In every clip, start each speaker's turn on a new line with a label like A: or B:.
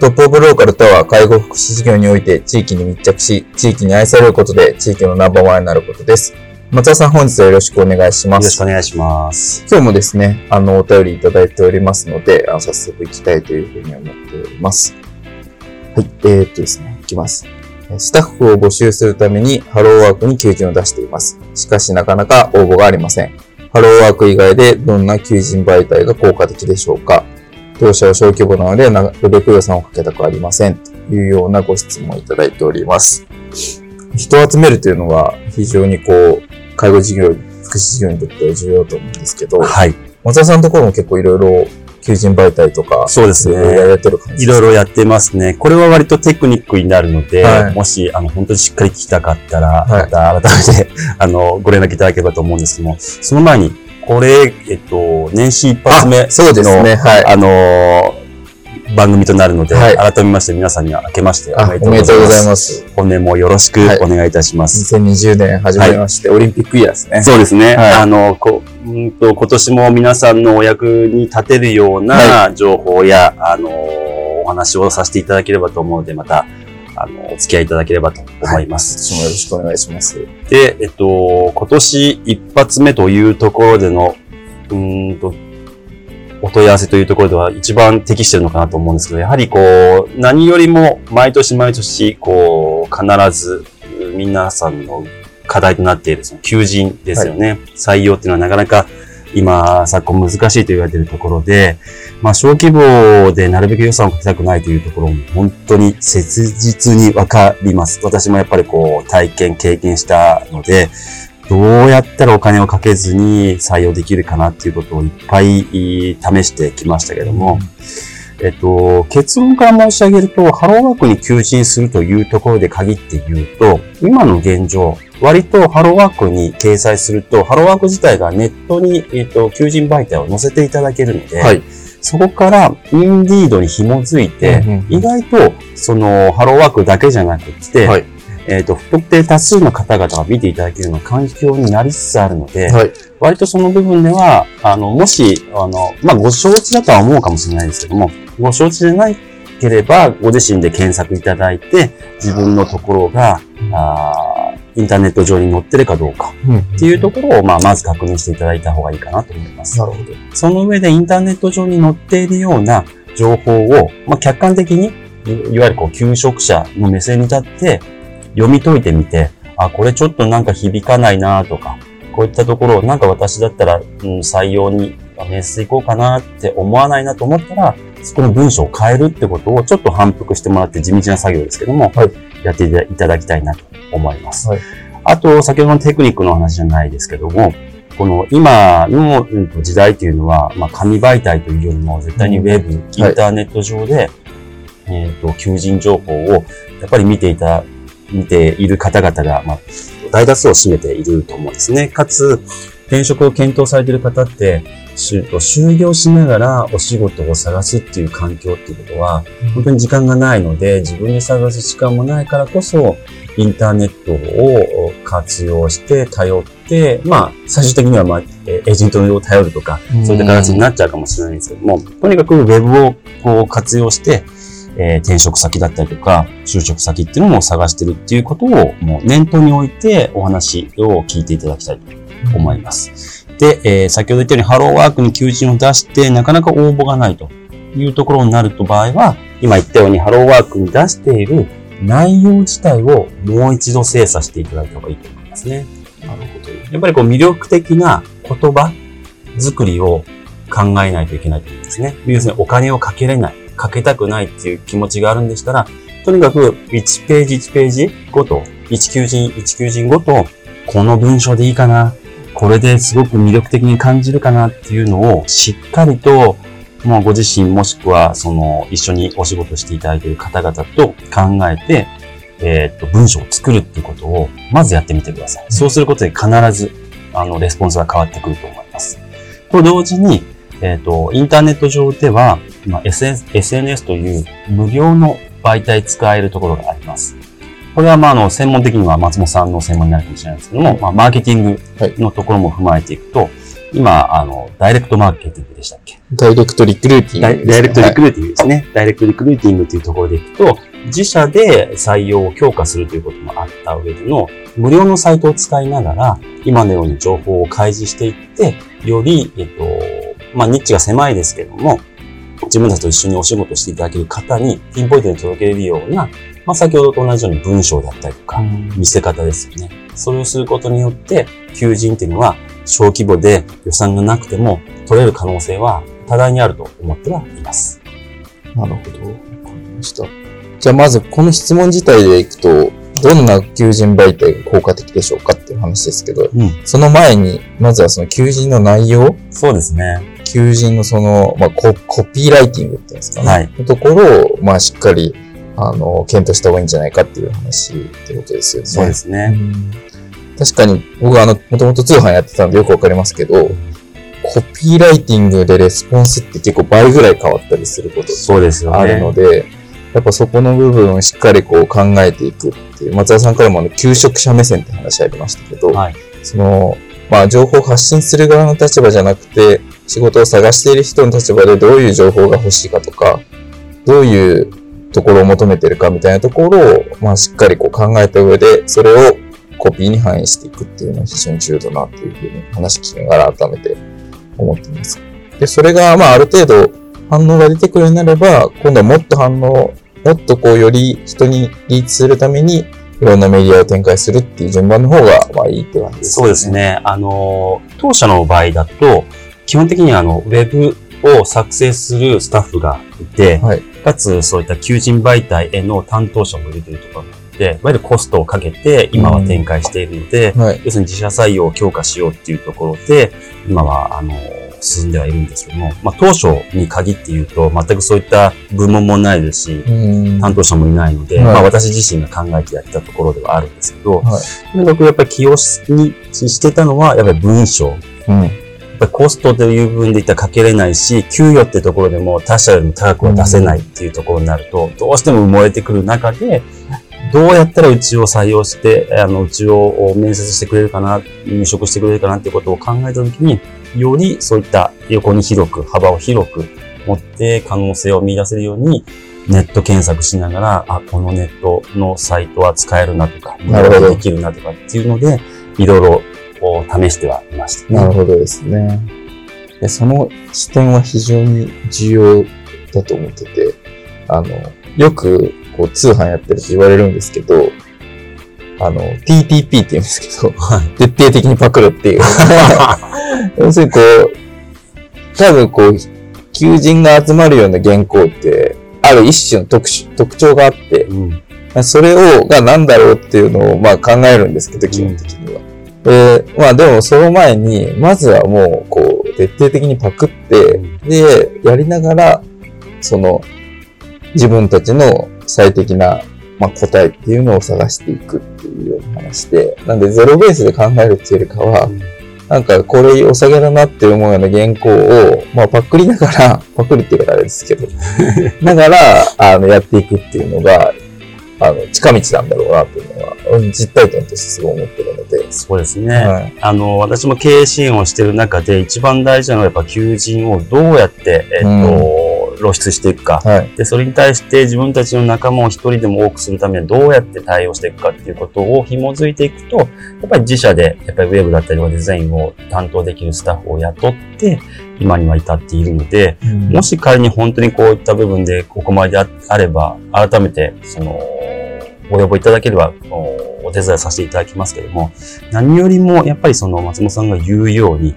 A: トップオブローカルとは介護福祉事業において地域に密着し、地域に愛されることで地域のナンバーワンになることです。松田さん本日はよろしくお願いします。
B: よろしくお願いします。
A: 今日もですね、あの、お便りいただいておりますので、あの早速行きたいというふうに思っております。はい、えー、っとですね、いきます。スタッフを募集するためにハローワークに求人を出しています。しかしなかなか応募がありません。ハローワーク以外でどんな求人媒体が効果的でしょうか当社は小規模なので、なるべく予算をかけたくありません。というようなご質問をいただいております。人を集めるというのは非常にこう、介護事業、福祉事業にとっては重要だと思うんですけど、
B: はい。
A: 松田さんのところも結構いろいろ求人媒体とか、
B: そうですね。
A: やってる感
B: じいろいろやってますね。これは割とテクニックになるので、はい、もし、あの、本当にしっかり聞きたかったら、また改めて、あの、ご連絡いただければと思うんですけども、その前に、これ、えっと、年始一発目の、
A: そうですね、はい。
B: あの番組となるので、はい、改めまして皆さんには明けまして
A: おめでとうございます。
B: 本年もよろしくお願いいたします。
A: はい、2020年始めまして、はい、オリンピックイヤーですね。
B: そうですね。はい、あの、こうんと今年も皆さんのお役に立てるような情報や、あの、お話をさせていただければと思うので、また、あの、お付き合いいただければと思います。
A: はい、私もよろしくお願いします。
B: で、えっと、今年一発目というところでの、うんと、お問い合わせというところでは一番適してるのかなと思うんですけど、やはりこう、何よりも毎年毎年、こう、必ず皆さんの課題となっているその求人ですよね。はい、採用っていうのはなかなか今、昨今難しいと言われているところで、まあ、小規模でなるべく予算をかけたくないというところも本当に切実にわかります。私もやっぱりこう、体験、経験したので、どうやったらお金をかけずに採用できるかなっていうことをいっぱい試してきましたけども、えっと、結論から申し上げると、ハローワークに求人するというところで限って言うと、今の現状、割とハローワークに掲載すると、ハローワーク自体がネットに、えっと、求人媒体を載せていただけるので、はい、そこからインディードに紐づいて、意外と、その、ハローワークだけじゃなくて、はい。えっ、ー、と、不特定多数の方々が見ていただけるような環境になりつつあるので、はい、割とその部分では、あの、もし、あの、まあ、ご承知だとは思うかもしれないですけども、ご承知でないければ、ご自身で検索いただいて、自分のところが、あインターネット上に載ってるかどうかっていうところを、まあ、まず確認していただいた方がいいかなと思います。
A: なるほど。
B: その上でインターネット上に載っているような情報を、まあ、客観的に、いわゆるこう、求職者の目線に立って、読み解いてみて、あ、これちょっとなんか響かないなとか、こういったところをなんか私だったら、うん、採用に面接行こうかなって思わないなと思ったら、そこの文章を変えるってことをちょっと反復してもらって地道な作業ですけども、はい、やっていただきたいなと思います。はい、あと、先ほどのテクニックの話じゃないですけども、この今の時代というのは、まあ、紙媒体というよりも絶対にウェブ、うん、インターネット上で、はい、えっ、と、求人情報をやっぱり見ていた見ている方々が、まあ、大多数を占めていると思うんですね。かつ、転職を検討されている方って、就業しながらお仕事を探すっていう環境っていうことは、本当に時間がないので、自分で探す時間もないからこそ、インターネットを活用して頼って、まあ、最終的には、まあ、エージェントを頼るとか、そういった形になっちゃうかもしれないんですけども、とにかくウェブをこう活用して、えー、転職先だったりとか、就職先っていうのも探してるっていうことをもう念頭に置いてお話を聞いていただきたいと思います。で、えー、先ほど言ったようにハローワークに求人を出してなかなか応募がないというところになると場合は、今言ったようにハローワークに出している内容自体をもう一度精査していただいた方がいいと思いますね。
A: なるほど。
B: やっぱりこう魅力的な言葉作りを考えないといけないと思うんですね。要するにお金をかけれない、かけたくないっていう気持ちがあるんでしたら、とにかく1ページ1ページごと、1求人1求人ごと、この文章でいいかな、これですごく魅力的に感じるかなっていうのをしっかりと、もうご自身もしくはその一緒にお仕事していただいている方々と考えて、えーっと、文章を作るっていうことをまずやってみてください。そうすることで必ず、あの、レスポンスが変わってくると思います。と同時に、えっ、と、インターネット上では、まあ、SNS, SNS という無料の媒体使えるところがあります。これは、まあ、あの、専門的には松本さんの専門になるかもしれないですけども、まあ、マーケティングのところも踏まえていくと、今、あの、ダイレクトマーケティングでしたっけ？
A: ダイレクトリクルーティングね、
B: ダイレクトリクルーティングですね。ダイレクトリクルーティングというところでいくと、自社で採用を強化するということもあった上での、無料のサイトを使いながら、今のように情報を開示していって、より、えっと、まあ、ニッチが狭いですけども、自分たちと一緒にお仕事していただける方にピンポイントに届けれるような、まあ、先ほどと同じように文章だったりとか、見せ方ですよね。それをすることによって、求人っていうのは小規模で予算がなくても取れる可能性は多大にあると思ってはいます。
A: なるほど。わかりました。じゃあまずこの質問自体でいくと、どんな求人媒体が効果的でしょうかっていう話ですけど、
B: うん。
A: その前に、まずはその求人の内容？
B: そうですね。
A: 求人のその、まあコ、コピーライティングっていうんですかね。
B: はい
A: のところを、まあ、しっかり、あの、検討した方がいいんじゃないかっていう話ってことですよね。
B: そうですね。
A: うん確かに、僕はあの、もともと通販やってたんでよくわかりますけど、コピーライティングでレスポンスって結構倍ぐらい変わったりすること
B: そうですよね。
A: あるので、やっぱそこの部分をしっかりこう考えていくっていう、松田さんからもあの、求職者目線って話ありましたけど、
B: はい
A: その、まあ、情報を発信する側の立場じゃなくて、仕事を探している人の立場でどういう情報が欲しいかとか、どういうところを求めてるかみたいなところを、まあ、しっかりこう考えた上で、それをコピーに反映していくっていうのは非常に重要だなっていうふうに話聞きながら改めて思っています。で、それが、まあ、ある程度反応が出てくるようになれば、今度はもっと反応、もっとこう、より人にリーチするために、いろんなメディアを展開するっていう順番の方が、まあいいって感じです
B: そうです。ね。あの、当社の場合だと、基本的にはあの、ウェブを作成するスタッフがいて、
A: はい。
B: かつそういった求人媒体への担当者もいるというところいわゆるコストをかけて今は展開しているので、
A: はい。
B: 要するに自社採用を強化しようっていうところで、今は、あの、進んではいるんですけども、まあ、当初に限って言うと、全くそういった部門もないですし、
A: うん。
B: 担当者もいないので、
A: はい
B: まあ、私自身が考えてやってたところではあるんですけど、
A: はい
B: とにかくやっぱり起用しにしてたのは、やっぱり文章。
A: うん。
B: やっぱりコストという部分で言ったらかけれないし、給与ってところでも他社よりも高くは出せないっていうところになると、どうしても埋もれてくる中で、どうやったらうちを採用して、あの、うちを面接してくれるかな、入職してくれるかなっていうことを考えたときに、よりそういった横に広く、幅を広く持って可能性を見出せるように、ネット検索しながら、あ、このネットのサイトは使えるなとか、
A: なるほど
B: できるなとかっていうので、いろいろ試してはいました、
A: なるほどですね。でその視点は非常に重要だと思ってて、あの、よくこう通販やってると言われるんですけど、あの、TTP って言うんですけど、
B: はい。
A: 徹底的にパクるっていう。要するにこう、多分こう、求人が集まるような原稿って、ある一種の特殊特徴があって、
B: うん。
A: それを、が何だろうっていうのを、まあ考えるんですけど、基本的には。で、まあでもその前に、まずはもう、こう、徹底的にパクって、で、やりながら、その、自分たちの最適な、まあ、答えっていうのを探していくっていうような話で、なんでゼロベースで考えるっていうよりかは、なんかこれお下げだなって思うような原稿を、まあパクりながら、パクるっていうからあれですけど、ながら、あの、やっていくっていうのが、あの、近道なんだろうなっていうのは、うん実体験としてすごい思ってるので、
B: そうですね。
A: はい。
B: あの、私も経営支援をしている中で一番大事なのはやっぱ求人をどうやって、えっ、と、露出していくか。
A: はい。
B: で、それに対して自分たちの仲間を一人でも多くするためにどうやって対応していくかっていうことを紐づいていくと、やっぱり自社で、やっぱりウェブだったりとかデザインを担当できるスタッフを雇って、今には至っているので、もし仮に本当にこういった部分でここまででああれば、改めて、その、ご要望いただければおお手伝いさせていただきますけども、何よりもやっぱりその松本さんが言うように、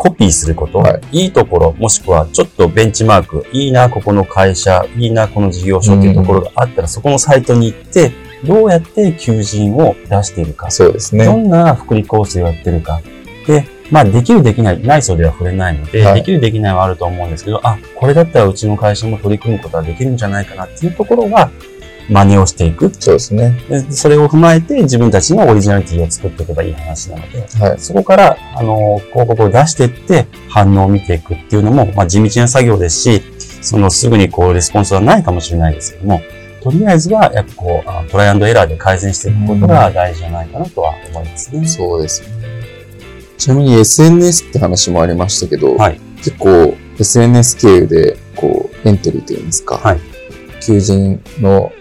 B: コピーすること、
A: はい
B: い、いところ、もしくはちょっとベンチマーク、いいな、ここの会社、いいな、この事業所っていうところがあったら、そこのサイトに行って、どうやって求人を出しているか、
A: そうです
B: ど
A: ね。
B: んな福利コースをやってるか。で、まあ、できるできない、ないそうでは触れないので、
A: はい
B: できるできないはあると思うんですけど、あ、これだったらうちの会社も取り組むことはできるんじゃないかなっていうところは、真似をしていく。
A: そうですね。
B: でそれを踏まえて自分たちのオリジナリティを作っていけばいい話なので、
A: はい。
B: そこから、あの、広告を出していって、反応を見ていくっていうのも、まあ、地道な作業ですし、そのすぐにこう、レスポンスはないかもしれないですけども、とりあえずは、やっぱこう、あトライアンドエラーで改善していくことが大事じゃないかなとは思いますね。
A: そうですね。ちなみに SNS って話もありましたけど、
B: はい
A: 結構 SNS 経由で、こう、エントリーといいますか、
B: はい
A: 求人の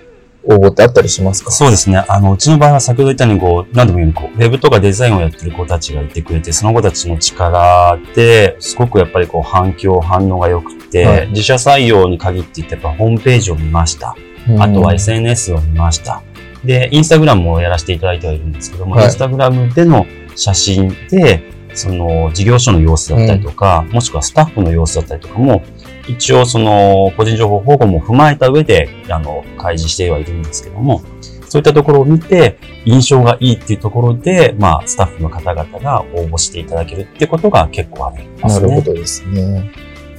A: 応募ってあったりしますか？
B: そうですね。あの、うちの場合は先ほど言ったように、こう、何度も言うように、こう、ウェブとかデザインをやってる子たちがいてくれて、その子たちの力で、すごくやっぱりこう、反響、反応が良くて、
A: はい
B: 自社採用に限って言って、やっぱホームページを見ました。
A: うん
B: あとは SNS を見ました。で、インスタグラムもやらせていただいてはいるんですけども、
A: はい
B: インスタグラムでの写真で、その事業所の様子だったりとか、もしくはスタッフの様子だったりとかも、一応その個人情報保護も踏まえた上で、あの、開示してはいるんですけども、そういったところを見て、印象がいいっていうところで、まあ、スタッフの方々が応募していただけるってことが結構ありますね。
A: なるほどですね。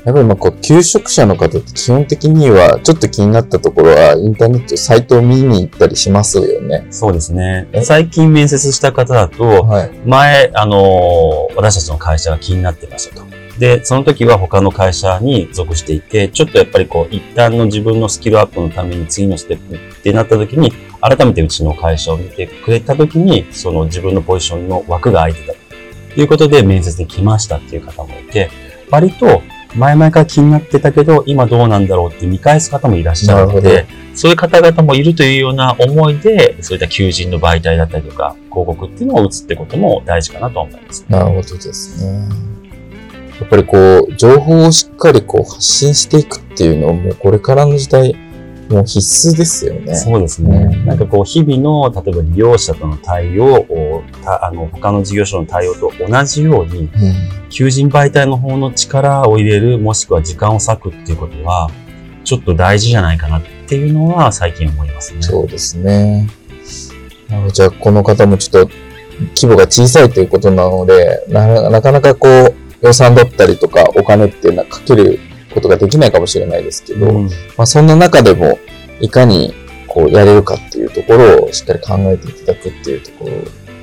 A: やっぱりまあこう、求職者の方って基本的には、ちょっと気になったところは、インターネット、サイトを見に行ったりしますよね。
B: そうですね
A: え？
B: 最近面接した方だと、
A: はい。
B: 前、あのー私たちの会社が気になってましたと。で、その時は他の会社に属していて、ちょっとやっぱりこう、一旦の自分のスキルアップのために次のステップってなった時に、改めてうちの会社を見てくれた時に、その自分のポジションの枠が空いてたということで面接で来ましたっていう方もいて、割と前々から気になってたけど、今どうなんだろうって見返す方もいらっしゃるので、そういう方々もいるというような思いで、そういった求人の媒体だったりとか、広告っていうのを打つってことも大事かなと思います。
A: なるほどですね。やっぱりこう、情報をしっかりこう発信していくっていうのはもうこれからの時代、もう必須ですよね。
B: そうですね。
A: うん
B: なんかこう、日々の、例えば利用者との対応を、たあの、他の事業所の対応と同じように、
A: うん。
B: 求人媒体の方の力を入れる、もしくは時間を割くっていうことは、ちょっと大事じゃないかなっていうのは最近思いますね。
A: そうですね。じゃあ、この方もちょっと規模が小さいということなので、ななかなかこう、予算だったりとかお金っていうのはかけることができないかもしれないですけど、
B: うん
A: まあ、そんな中でも、いかにこうやれるかっていうところをしっかり考えていただくっていうところ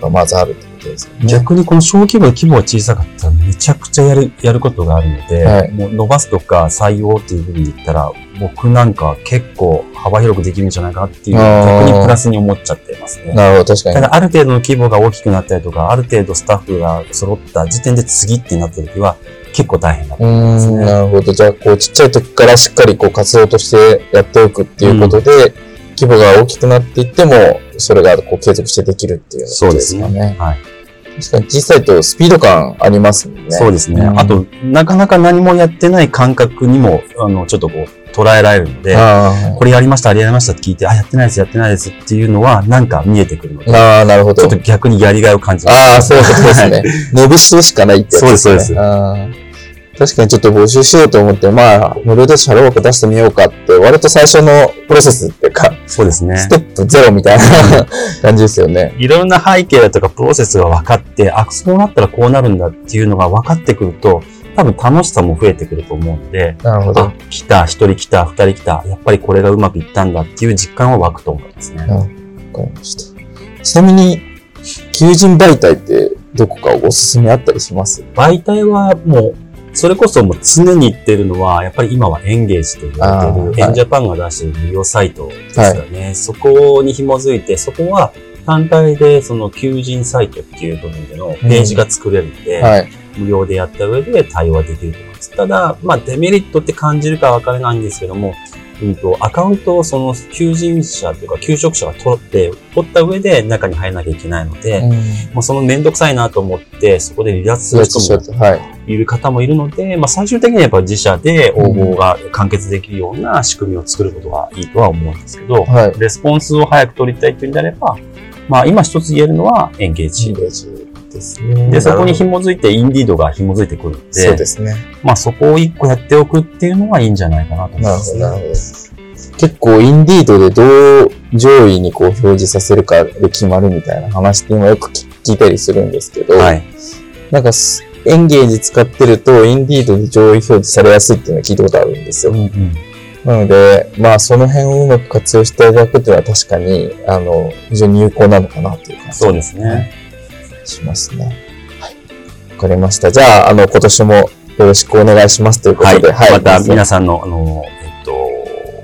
A: がまずあるってことですよね。
B: 逆にこの小規模で規模が小さかったらめちゃくちゃやる、やることがあるので、
A: はい
B: もう伸ばすとか採用っていうふうに言ったら、僕なんか結構幅広くできるんじゃないかなっていう、逆にプラスに思っちゃってますね。
A: なるほど、確かに。
B: ただある程度の規模が大きくなったりとか、ある程度スタッフが揃った時点で次ってなった時は結構大変だと
A: う
B: 思いますね。
A: なるほど。じゃあ、こう、ちっちゃい時からしっかりこう活動としてやっておくっていうことで、規模が大きくなっていっても、それがこう継続してできるっていうことですかね。
B: はい。
A: 確かに小さいとスピード感ありますね。
B: そうですね。
A: うん
B: あと、なかなか何もやってない感覚にも、あの、ちょっとこう、捉えられるので、
A: あ
B: これやりました、あれやりましたって聞いて、あ、やってないです、やってないですっていうのは、なんか見えてくるので、
A: ーあー、なるほど
B: ちょっ。と逆にやりがいを感じます。
A: ああ、そうですね。伸びしろしかないってね。
B: そうですそうです
A: 確かにちょっと募集しようと思って、まあ、無料でシャローワーク出してみようかって、割と最初のプロセスっていうか、
B: そうですね
A: ス。テップゼロみたいな感じですよね。
B: いろんな背景だとかプロセスが分かって、あ、そうなったらこうなるんだっていうのが分かってくると、多分楽しさも増えてくると思うので、
A: なるほど
B: あ。、来た、一人来た、二人来た、やっぱりこれがうまくいったんだっていう実感は湧くと思いますね。
A: うんわかりました。ちなみに、求人媒体ってどこかおすすめあったりします？
B: 媒体はもう、それこそもう常に言ってるのは、やっぱり今はエンゲージと言われてる、エンジャパンが出してる無料サイトですよね。そこに紐づいて、そこは単体でその求人サイトっていう部分でのページが作れるので、
A: はい。
B: 無料でやった上で対応はできると思います。ただ、まあデメリットって感じるかわからないんですけども、うんと、アカウントをその求人者というか求職者が取って、取った上で中に入らなきゃいけないので、
A: うん。
B: もうそのめんどくさいなと思って、そこで離脱す
A: や
B: る人も
A: い。
B: いる方もいるので、まあ、最終的にはやっぱ自社で応募が完結できるような仕組みを作ることがいいとは思うんですけど、
A: はい。
B: レスポンスを早く取りたいというんであれば、まあ、今一つ言えるのはエンゲージ。
A: ですね。
B: で、そこに紐づいて、インディードが紐づいてくるの
A: ほどそう
B: で、
A: ですね。
B: まあ、そこを一個やっておくっていうのがいいんじゃないかなと思い
A: なるほど、
B: ますね。
A: なるほど。結構、インディードでどう上位にこう表示させるかで決まるみたいな話って今よく聞聞いたりするんですけど、
B: はい。
A: なんかす、エンゲージ使ってると、インディードで上位表示されやすいっていうのを聞いたことあるんですよ。なので、まあ、その辺をうまく活用していただくっていうのは確かに、あの、非常に有効なのかなという感じ
B: そうですね。
A: しますね。はい。わかりました。じゃあ、あの、今年もよろしくお願いしますというこ
B: はい。
A: とで、
B: また皆さんの、あの、えっと、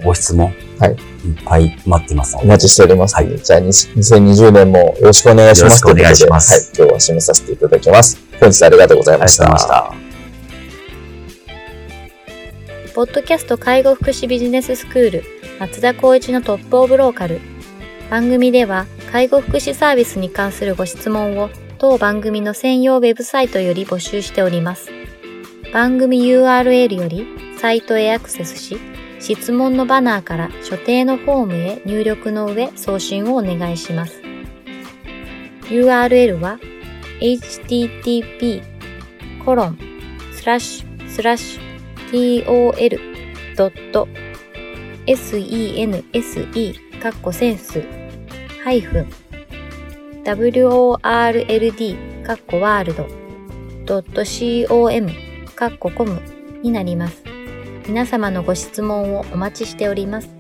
B: ご質問、
A: はい
B: いっぱい待ってますので、
A: お待ちしておりますので、じゃあ、に2020年もよろしくお願いします
B: よろしくお願いします
A: ということではい。今日は締めさせていただきます。本日はありがとうございまし
B: ありがとうござい
A: た。
B: ました。
C: ポッドキャスト介護福祉ビジネススクール松田光一のトップオブローカル番組では介護福祉サービスに関するご質問を当番組の専用ウェブサイトより募集しております。番組 URL よりサイトへアクセスし質問のバナーから所定のフォームへ入力の上送信をお願いします。URL は http コロンスラッシュスラッシュ tol.sense かっこセンスハイフン world かっこワールド .com かっこコムになります。皆様のご質問をお待ちしております。